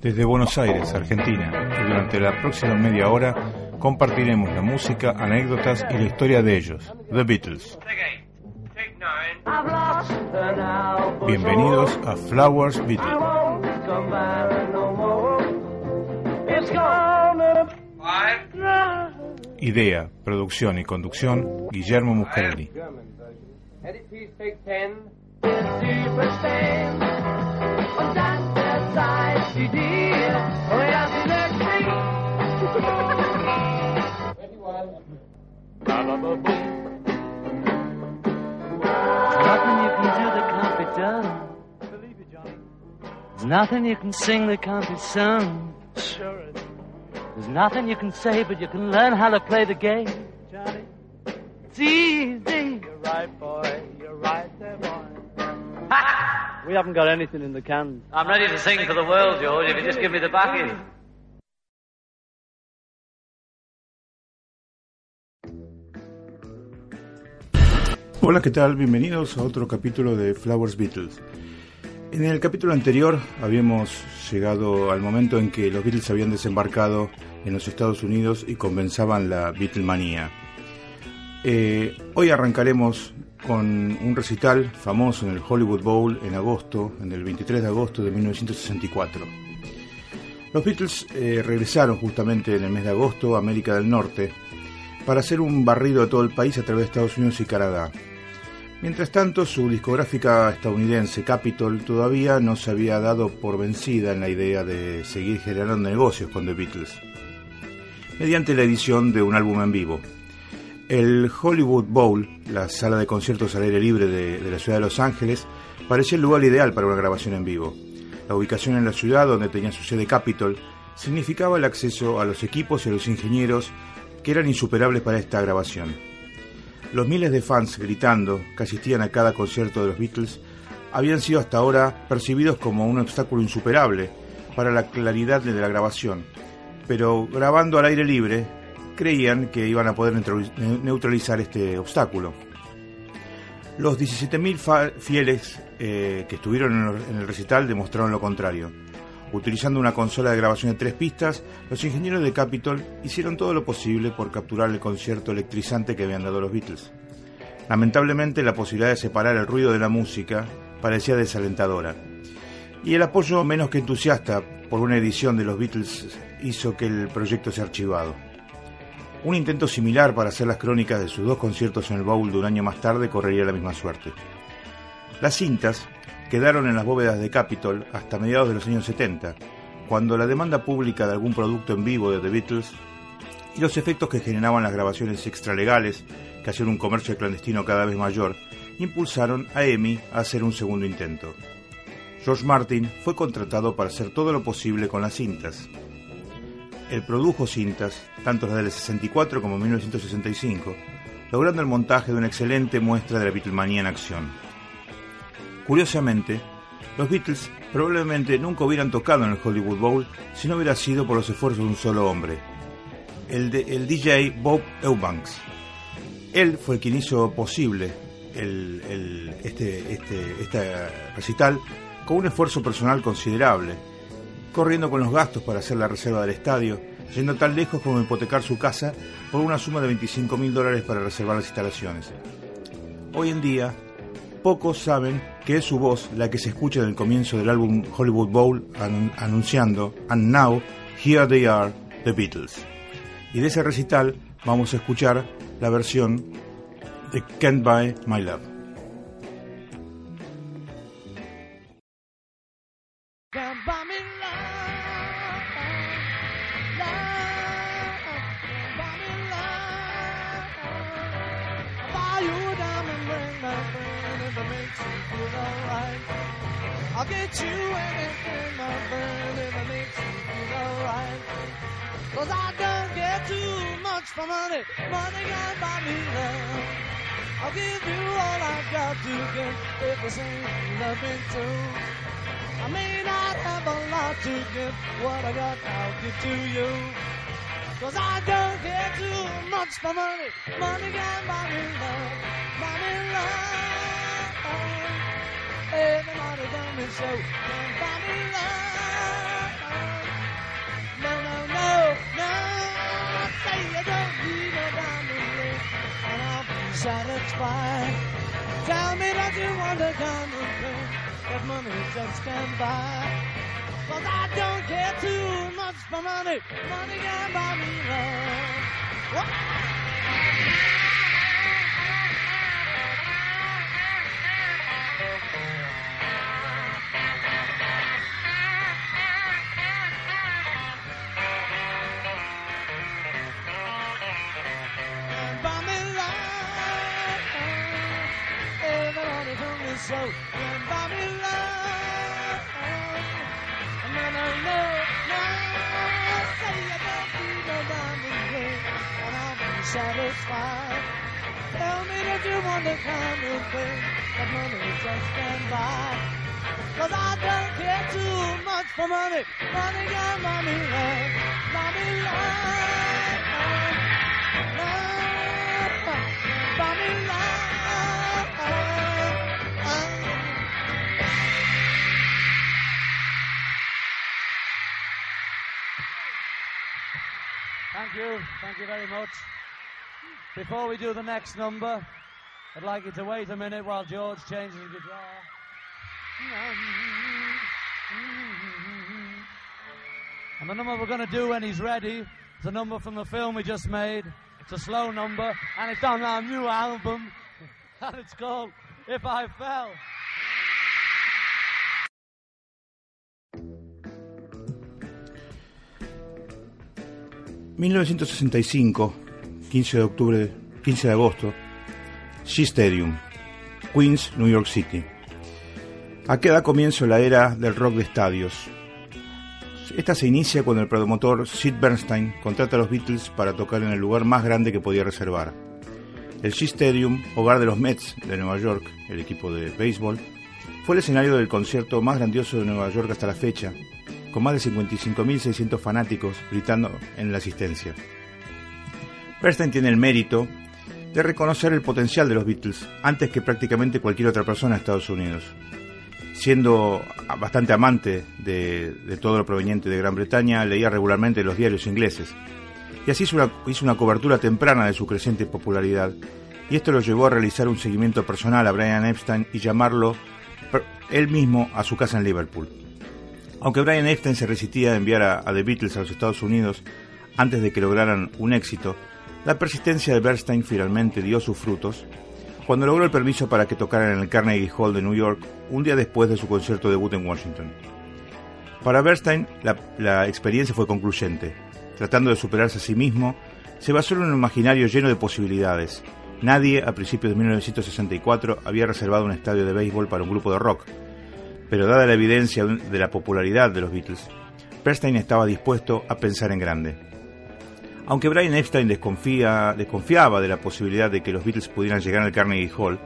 Desde Buenos Aires, Argentina, y durante la próxima media hora compartiremos la música, anécdotas y la historia de ellos, The Beatles. Bienvenidos a Flowers Beatles. Idea, producción y conducción, Guillermo Muscarelli. Oh, There's nothing you can sing that can't be sung. Sure is. There's nothing you can say, but you can learn how to play the game. Johnny. It's easy. You're right, boy. You're right there, boy. Ha! We haven't got anything in the can. I'm ready to sing for the world, George, if you just give me the backing. Hola, ¿qué tal? Bienvenidos a otro capítulo de Flowers Beatles. En el capítulo anterior habíamos llegado al momento en que los Beatles habían desembarcado en los Estados Unidos y comenzaban la Beatlemanía. Eh, hoy arrancaremos con un recital famoso en el Hollywood Bowl en agosto, en el 23 de agosto de 1964. Los Beatles eh, regresaron justamente en el mes de agosto a América del Norte para hacer un barrido a todo el país a través de Estados Unidos y Canadá. Mientras tanto, su discográfica estadounidense Capitol todavía no se había dado por vencida en la idea de seguir generando negocios con The Beatles, mediante la edición de un álbum en vivo. El Hollywood Bowl, la sala de conciertos al aire libre de, la ciudad de Los Ángeles, parecía el lugar ideal para una grabación en vivo. La ubicación en la ciudad donde tenía su sede Capitol significaba el acceso a los equipos y a los ingenieros que eran insuperables para esta grabación. Los miles de fans gritando que asistían a cada concierto de los Beatles habían sido hasta ahora percibidos como un obstáculo insuperable para la claridad de la grabación, pero grabando al aire libre creían que iban a poder neutralizar este obstáculo. Los 17.000 fieles eh, que estuvieron en el recital demostraron lo contrario. Utilizando una consola de grabación de tres pistas, los ingenieros de Capitol hicieron todo lo posible por capturar el concierto electrizante que habían dado los Beatles. Lamentablemente, la posibilidad de separar el ruido de la música parecía desalentadora, y el apoyo menos que entusiasta por una edición de los Beatles hizo que el proyecto sea archivado. Un intento similar para hacer las crónicas de sus dos conciertos en el Bowl de un año más tarde correría la misma suerte. Las cintas, quedaron en las bóvedas de Capitol hasta mediados de los años 70, cuando la demanda pública de algún producto en vivo de The Beatles y los efectos que generaban las grabaciones extralegales, que hacían un comercio clandestino cada vez mayor, impulsaron a EMI a hacer un segundo intento. George Martin fue contratado para hacer todo lo posible con las cintas. Él produjo cintas, tanto las del 64 como 1965, logrando el montaje de una excelente muestra de la Beatlemania en acción. Curiosamente, los Beatles probablemente nunca hubieran tocado en el Hollywood Bowl si no hubiera sido por los esfuerzos de un solo hombre, el, el DJ Bob Eubanks. Él fue quien hizo posible el, este, este, este recital con un esfuerzo personal considerable, corriendo con los gastos para hacer la reserva del estadio, yendo tan lejos como hipotecar su casa por una suma de 25 mil dólares para reservar las instalaciones. Hoy en día, pocos saben que es su voz la que se escucha en el comienzo del álbum Hollywood Bowl anunciando And Now, Here They Are, The Beatles. Y de ese recital vamos a escuchar la versión de Can't Buy My Love. Got to give if this ain't nothing too. I may not have a lot to give, what I got I'll give to you. Cause I don't care too much for money. Money buy me love, me love. Everybody done me buy me love. No, no, no, no. I say you don't need no diamond ring, and I'll be satisfied. Tell me that you want the diamond ring that money just can't. Cause I don't care too much for money. Money can buy me love. Satisfied. Tell me that you want the kind of thing that money just can't buy. Cause I don't care too much for money. Money buy me love, me love. Love, me love. Thank you. Thank you very much. Before we do the next number, I'd like you to wait a minute while George changes his guitar. And the number we're going to do when he's ready is a number from the film we just made. It's a slow number, and it's on our new album, and it's called If I Fell. 1965, 15 de octubre, 15 de agosto, Shea Stadium, Queens, New York City. Aquí da comienzo la era del rock de estadios. Esta se inicia cuando el promotor Sid Bernstein contrata a los Beatles para tocar en el lugar más grande que podía reservar. El Shea Stadium, hogar de los Mets de Nueva York, el equipo de béisbol, fue el escenario del concierto más grandioso de Nueva York hasta la fecha, con más de 55.600 fanáticos gritando en la asistencia. Bernstein tiene el mérito de reconocer el potencial de los Beatles antes que prácticamente cualquier otra persona en Estados Unidos. Siendo bastante amante de, todo lo proveniente de Gran Bretaña, leía regularmente los diarios ingleses. Y así hizo una, hizo una cobertura temprana de su creciente popularidad. Y esto lo llevó a realizar un seguimiento personal a Brian Epstein y llamarlo él mismo a su casa en Liverpool. Aunque Brian Epstein se resistía a enviar a The Beatles a los Estados Unidos antes de que lograran un éxito, la persistencia de Bernstein finalmente dio sus frutos cuando logró el permiso para que tocaran en el Carnegie Hall de New York un día después de su concierto debut en Washington. Para Bernstein, la, la experiencia fue concluyente. Tratando de superarse a sí mismo, se basó en un imaginario lleno de posibilidades. Nadie, a principios de 1964, había reservado un estadio de béisbol para un grupo de rock. Pero dada la evidencia de la popularidad de los Beatles, Bernstein estaba dispuesto a pensar en grande. Aunque Brian Epstein desconfiaba de la posibilidad de que los Beatles pudieran llegar al Carnegie Hall,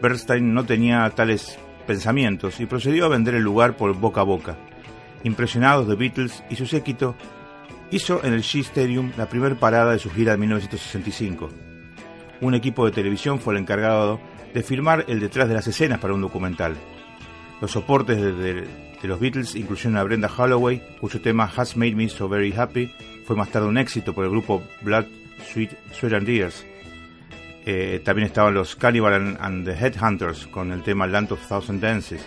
Bernstein no tenía tales pensamientos y procedió a vender el lugar por boca a boca. Impresionados de Beatles y su séquito, hizo en el Shea Stadium la primera parada de su gira de 1965. Un equipo de televisión fue el encargado de filmar el detrás de las escenas para un documental. Los soportes de- de los Beatles incluyeron a Brenda Holloway, cuyo tema Has Made Me So Very Happy fue más tarde un éxito por el grupo Blood, Sweat, Sweat and Tears. Eh, también estaban los Cannibal and, the Headhunters con el tema Land of Thousand Dances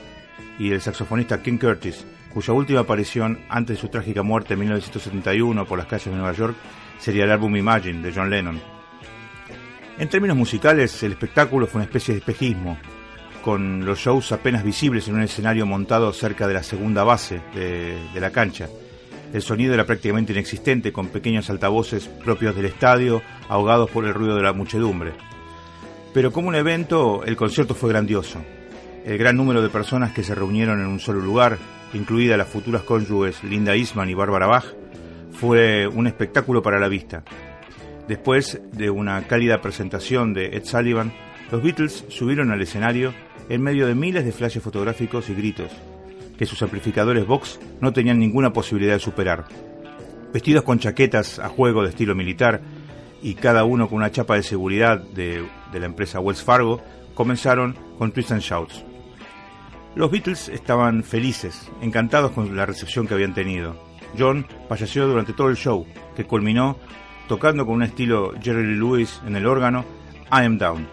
y el saxofonista King Curtis, cuya última aparición antes de su trágica muerte en 1971 por las calles de Nueva York sería el álbum Imagine de John Lennon. En términos musicales, el espectáculo fue una especie de espejismo, con los shows apenas visibles en un escenario montado cerca de la segunda base de la cancha. El sonido era prácticamente inexistente, con pequeños altavoces propios del estadio, ahogados por el ruido de la muchedumbre. Pero como un evento, el concierto fue grandioso. el gran número de personas que se reunieron en un solo lugar, incluida las futuras cónyuges Linda Eastman y Barbara Bach, fue un espectáculo para la vista. Después de una cálida presentación de Ed Sullivan, los Beatles subieron al escenario en medio de miles de flashes fotográficos y gritos, que sus amplificadores Vox no tenían ninguna posibilidad de superar. Vestidos con chaquetas a juego de estilo militar y cada uno con una chapa de seguridad de, la empresa Wells Fargo, comenzaron con Twist and Shouts. Los Beatles estaban felices, encantados con la recepción que habían tenido. John falleció durante todo el show, que culminó tocando con un estilo Jerry Lewis en el órgano I Am Down.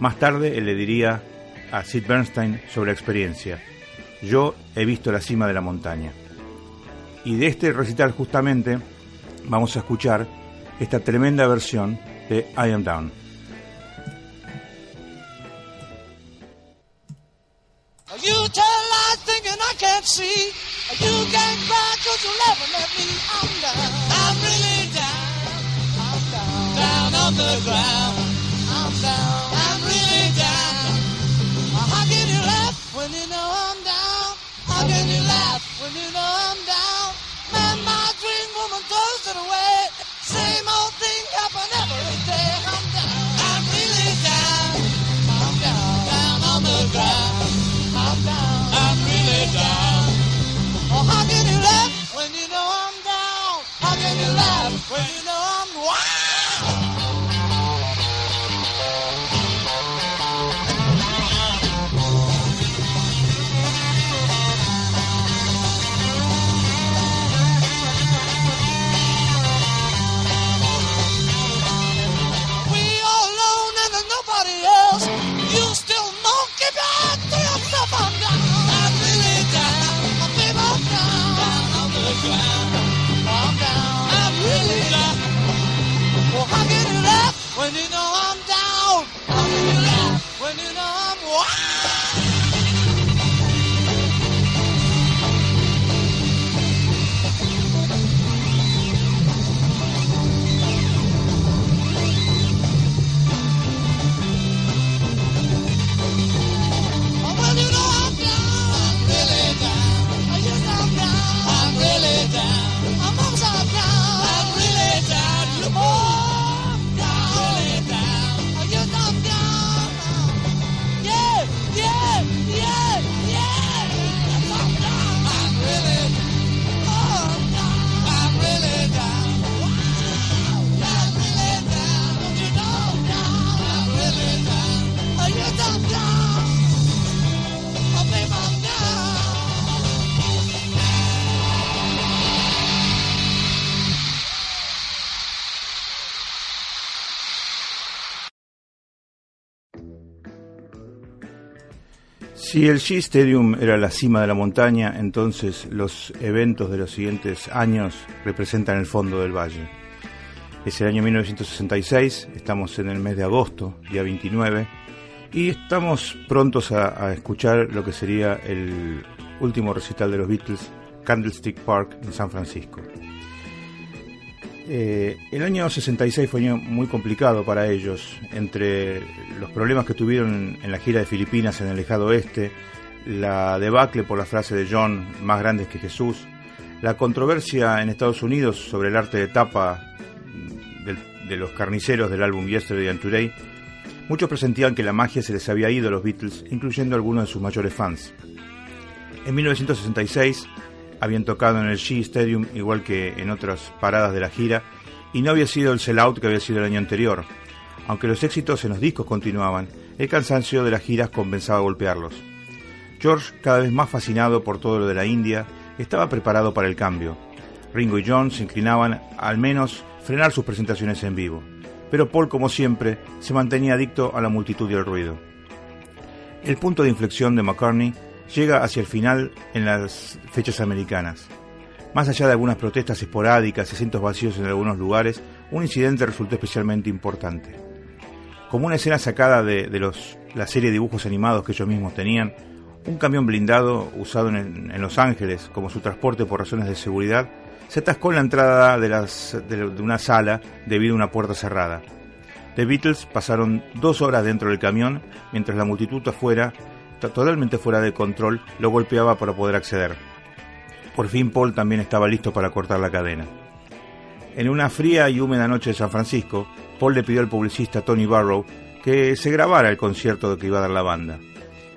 Más tarde él le diría a Sid Bernstein sobre la experiencia. Yo he visto la cima de la montaña. Y de este recital justamente vamos a escuchar esta tremenda versión de I Am Down. I'm down. Really down. I'm down. Down on the ground. I'm down. I'm really down. When you know I'm down? Man, my dream woman throws it away. Same old thing happen every day. I'm down. I'm really down. I'm down. Down on the ground. I'm down. I'm really down. Oh, how can you laugh when you know I'm down? How can you laugh when you Si el Shea Stadium era la cima de la montaña, entonces los eventos de los siguientes años representan el fondo del valle. Es el año 1966, estamos en el mes de agosto, día 29, y estamos prontos a, a escuchar lo que sería el último recital de los Beatles, Candlestick Park, en San Francisco. Eh, el año 66 fue año muy complicado para ellos, entre los problemas que tuvieron en la gira de Filipinas en el lejano oeste, la debacle por la frase de John, más grandes que Jesús, la controversia en Estados Unidos sobre el arte de tapa de los carniceros del álbum Yesterday and Today, muchos presentían que la magia se les había ido a los Beatles, incluyendo algunos de sus mayores fans. En 1966 habían tocado en el Shea Stadium igual que en otras paradas de la gira y no había sido el sellout que había sido el año anterior. Aunque los éxitos en los discos continuaban, el cansancio de las giras compensaba golpearlos. George, cada vez más fascinado por todo lo de la India, estaba preparado para el cambio. Ringo y John se inclinaban a, al menos frenar sus presentaciones en vivo, pero Paul, como siempre, se mantenía adicto a la multitud y al ruido. El punto de inflexión de McCartney llega hacia el final en las fechas americanas. Más allá de algunas protestas esporádicas y asientos vacíos en algunos lugares, un incidente resultó especialmente importante. Como una escena sacada de, la serie de dibujos animados que ellos mismos tenían, un camión blindado usado en, Los Ángeles como su transporte por razones de seguridad se atascó en la entrada de una sala debido a una puerta cerrada. The Beatles pasaron dos horas dentro del camión mientras la multitud afuera totalmente fuera de control, lo golpeaba para poder acceder. Por fin Paul también estaba listo para cortar la cadena. En una fría y húmeda noche de San Francisco, Paul le pidió al publicista Tony Barrow que se grabara el concierto que iba a dar la banda.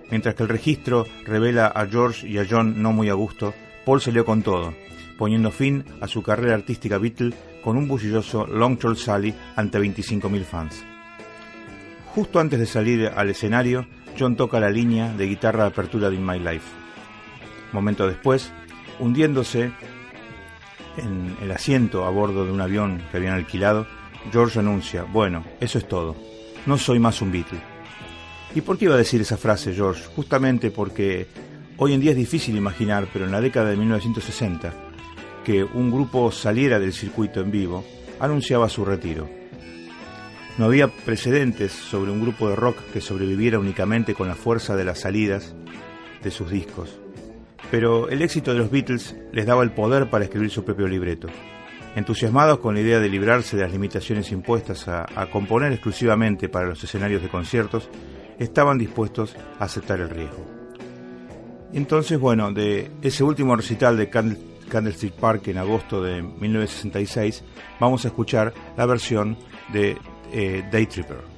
Mientras que el registro revela a George y a John no muy a gusto, Paul salió con todo, poniendo fin a su carrera artística Beatle con un bullicioso Long Tall Sally ante 25.000 fans. Justo antes de salir al escenario, John toca la línea de guitarra de apertura de In My Life. Momento después, hundiéndose en el asiento a bordo de un avión que habían alquilado, George anuncia, bueno, eso es todo, no soy más un Beatle. ¿Y por qué iba a decir esa frase, George? Justamente porque hoy en día es difícil imaginar, pero en la década de 1960, que un grupo saliera del circuito en vivo anunciaba su retiro. No había precedentes sobre un grupo de rock que sobreviviera únicamente con la fuerza de las salidas de sus discos. Pero el éxito de los Beatles les daba el poder para escribir su propio libreto. Entusiasmados con la idea de librarse de las limitaciones impuestas a, componer exclusivamente para los escenarios de conciertos, estaban dispuestos a aceptar el riesgo. Entonces, bueno, de ese último recital de Candlestick Park en agosto de 1966, vamos a escuchar la versión de eh, Day Tripper.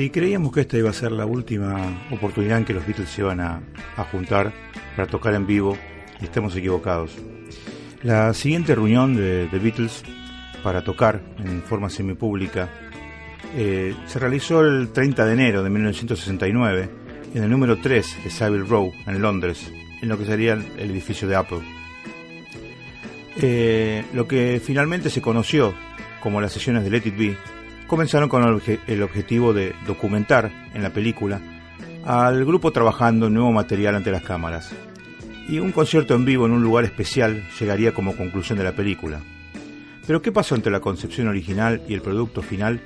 Si creíamos que esta iba a ser la última oportunidad en que los Beatles se iban a, juntar para tocar en vivo, estamos equivocados. La siguiente reunión de, Beatles para tocar en forma semipública eh, se realizó el 30 de enero de 1969 en el número 3 de Savile Row, en Londres, en lo que sería el edificio de Apple. Eh, lo que finalmente se conoció como las sesiones de Let It Be comenzaron con el, objetivo de documentar en la película al grupo trabajando en nuevo material ante las cámaras. Y un concierto en vivo en un lugar especial llegaría como conclusión de la película. Pero ¿qué pasó entre la concepción original y el producto final?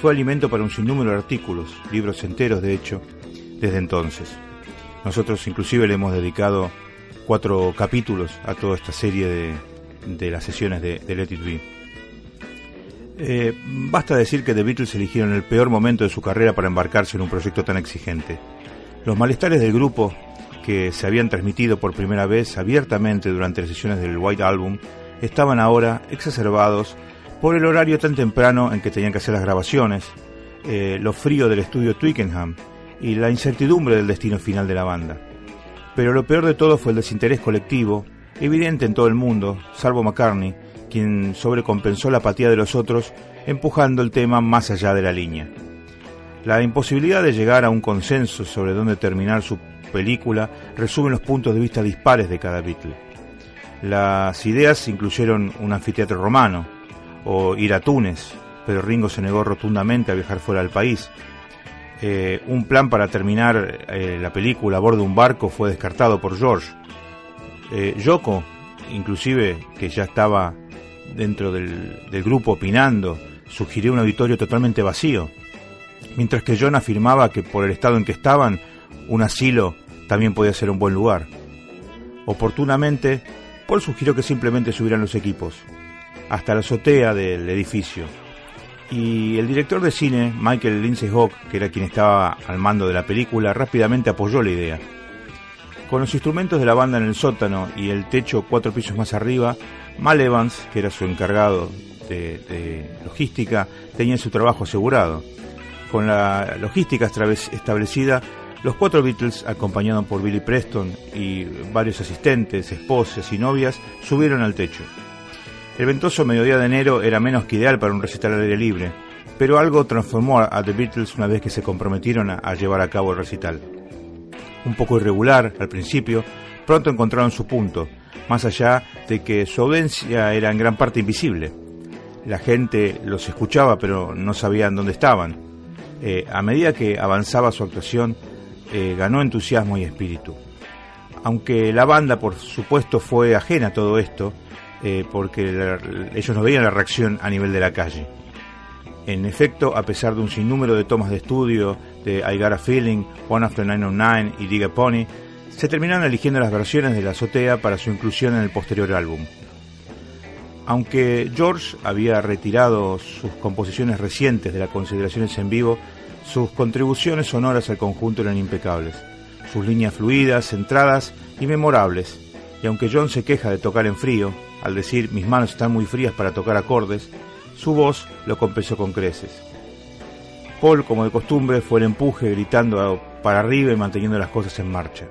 Fue alimento para un sinnúmero de artículos, libros enteros de hecho, desde entonces. Nosotros inclusive le hemos dedicado cuatro capítulos a toda esta serie de, las sesiones de, Let It Be. Eh, basta decir que The Beatles eligieron el peor momento de su carrera para embarcarse en un proyecto tan exigente. Los malestares del grupo, que se habían transmitido por primera vez abiertamente durante las sesiones del White Album, estaban ahora exacerbados por el horario tan temprano en que tenían que hacer las grabaciones, eh, lo frío del estudio Twickenham y la incertidumbre del destino final de la banda. Pero lo peor de todo fue el desinterés colectivo, evidente en todo el mundo, salvo McCartney, quien sobrecompensó la apatía de los otros, empujando el tema más allá de la línea. La imposibilidad de llegar a un consenso sobre dónde terminar su película resume los puntos de vista dispares de cada Beatle. Las ideas incluyeron un anfiteatro romano o ir a Túnez, pero Ringo se negó rotundamente a viajar fuera del país, eh, un plan para terminar eh, la película a bordo de un barco fue descartado por George. Eh, Yoko, inclusive, que ya estaba dentro del, grupo opinando, sugirió un auditorio totalmente vacío, mientras que John afirmaba que por el estado en que estaban, un asilo también podía ser un buen lugar. Oportunamente, Paul sugirió que simplemente subieran los equipos, hasta la azotea del edificio, y el director de cine, Michael Lindsay Hawk, que era quien estaba al mando de la película, rápidamente apoyó la idea. Con los instrumentos de la banda en el sótano y el techo cuatro pisos más arriba, Mal Evans, que era su encargado de, logística, tenía su trabajo asegurado. Con la logística establecida, los cuatro Beatles, acompañados por Billy Preston y varios asistentes, esposas y novias, subieron al techo. El ventoso mediodía de enero era menos que ideal para un recital al aire libre, pero algo transformó a The Beatles una vez que se comprometieron a, llevar a cabo el recital. Un poco irregular al principio, pronto encontraron su punto, más allá de que su audiencia era en gran parte invisible. La gente los escuchaba pero no sabían dónde estaban. Eh, a medida que avanzaba su actuación, eh, ganó entusiasmo y espíritu. Aunque la banda, por supuesto, fue ajena a todo esto, eh, porque ellos no veían la reacción a nivel de la calle. En efecto, a pesar de un sinnúmero de tomas de estudio de I Got a Feeling, One After 909 y Dig a Pony, se terminaron eligiendo las versiones de la azotea para su inclusión en el posterior álbum. Aunque George había retirado sus composiciones recientes de las consideraciones en vivo, sus contribuciones sonoras al conjunto eran impecables. Sus líneas fluidas, centradas y memorables. Y aunque John se queja de tocar en frío, al decir mis manos están muy frías para tocar acordes, su voz lo compensó con creces. Paul, como de costumbre, fue el empuje gritando para arriba y manteniendo las cosas en marcha.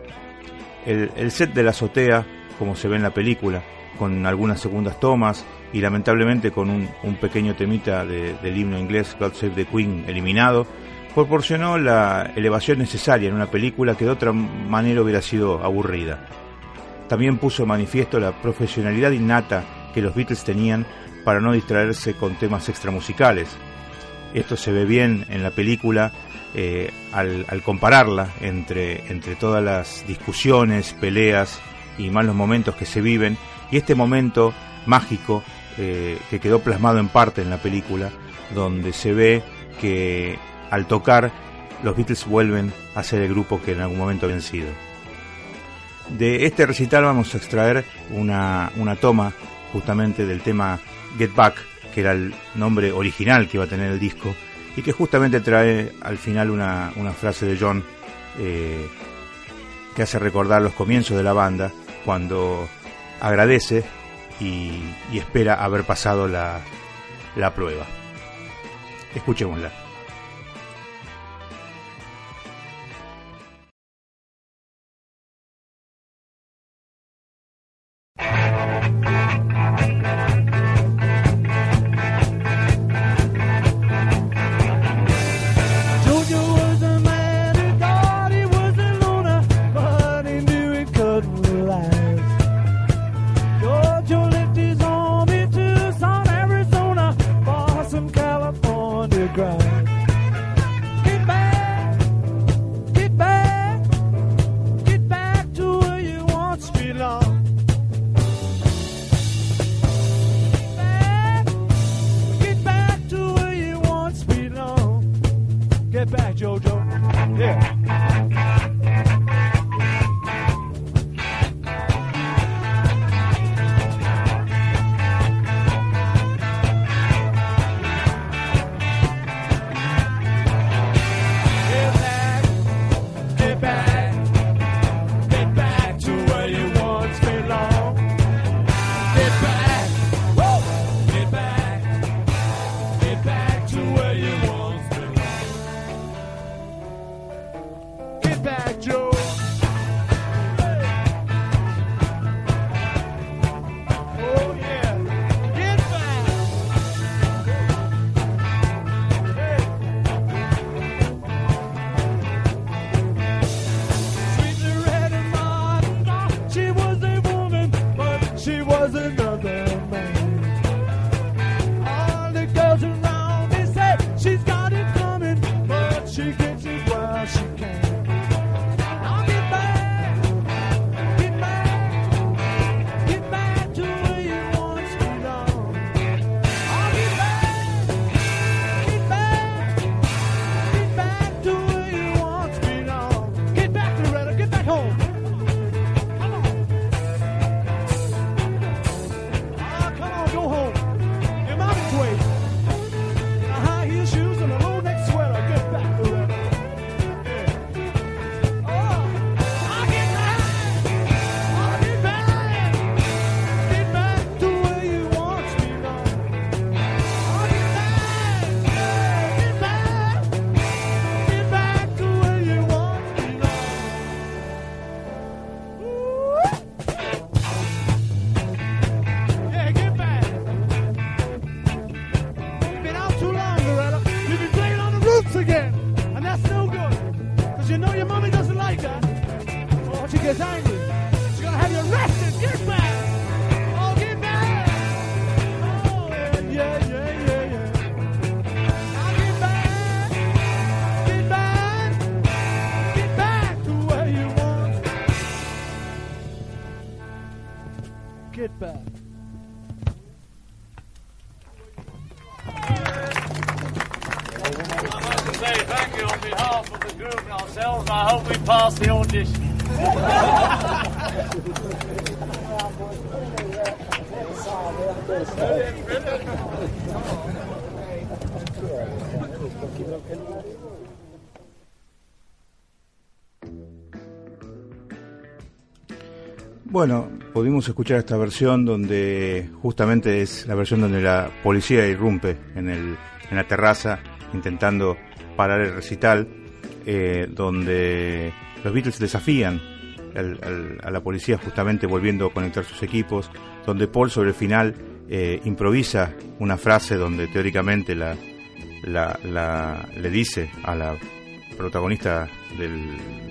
El, set de la azotea, como se ve en la película, con algunas segundas tomas y lamentablemente con un, pequeño temita del himno inglés God Save the Queen eliminado, proporcionó la elevación necesaria en una película que de otra manera hubiera sido aburrida. También puso de manifiesto la profesionalidad innata que los Beatles tenían para no distraerse con temas extramusicales. Esto se ve bien en la película eh, al, compararla entre, entre todas las discusiones, peleas y malos momentos que se viven y este momento mágico eh, que quedó plasmado en parte en la película, donde se ve que al tocar los Beatles vuelven a ser el grupo que en algún momento habían sido. De este recital vamos a extraer una, toma justamente del tema Get Back, que era el nombre original que iba a tener el disco, y que justamente trae al final una, frase de John eh, que hace recordar los comienzos de la banda, cuando agradece y, espera haber pasado la, la prueba. Escuchémosla. back, JoJo. Yeah. another. Bueno, pudimos escuchar esta versión donde justamente es la versión donde la policía irrumpe en, el, en la terraza intentando parar el recital, eh, donde los Beatles desafían a la policía justamente volviendo a conectar sus equipos, donde Paul sobre el final eh, improvisa una frase donde teóricamente la, la, le dice a la protagonista de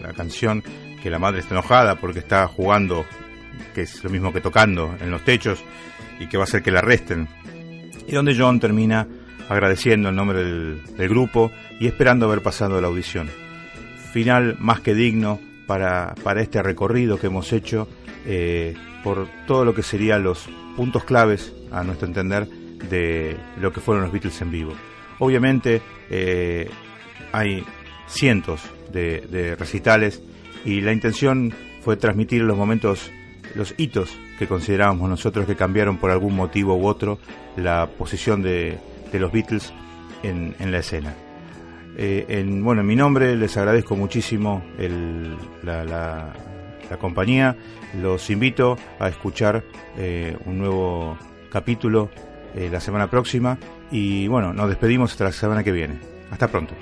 la canción que la madre está enojada porque está jugando que es lo mismo que tocando en los techos y que va a hacer que la arresten. Y donde John termina agradeciendo el nombre del, grupo y esperando haber pasado la audición. Final más que digno para, para este recorrido que hemos hecho eh, por todo lo que serían los puntos claves, a nuestro entender, de lo que fueron los Beatles en vivo. Obviamente eh, hay cientos de recitales y la intención fue transmitir los momentos los hitos que considerábamos nosotros que cambiaron por algún motivo u otro la posición de, los Beatles en, la escena. Eh, en, bueno, en mi nombre les agradezco muchísimo la, compañía. Los invito a escuchar eh, un nuevo capítulo eh, la semana próxima. Y bueno, nos despedimos hasta la semana que viene. Hasta pronto.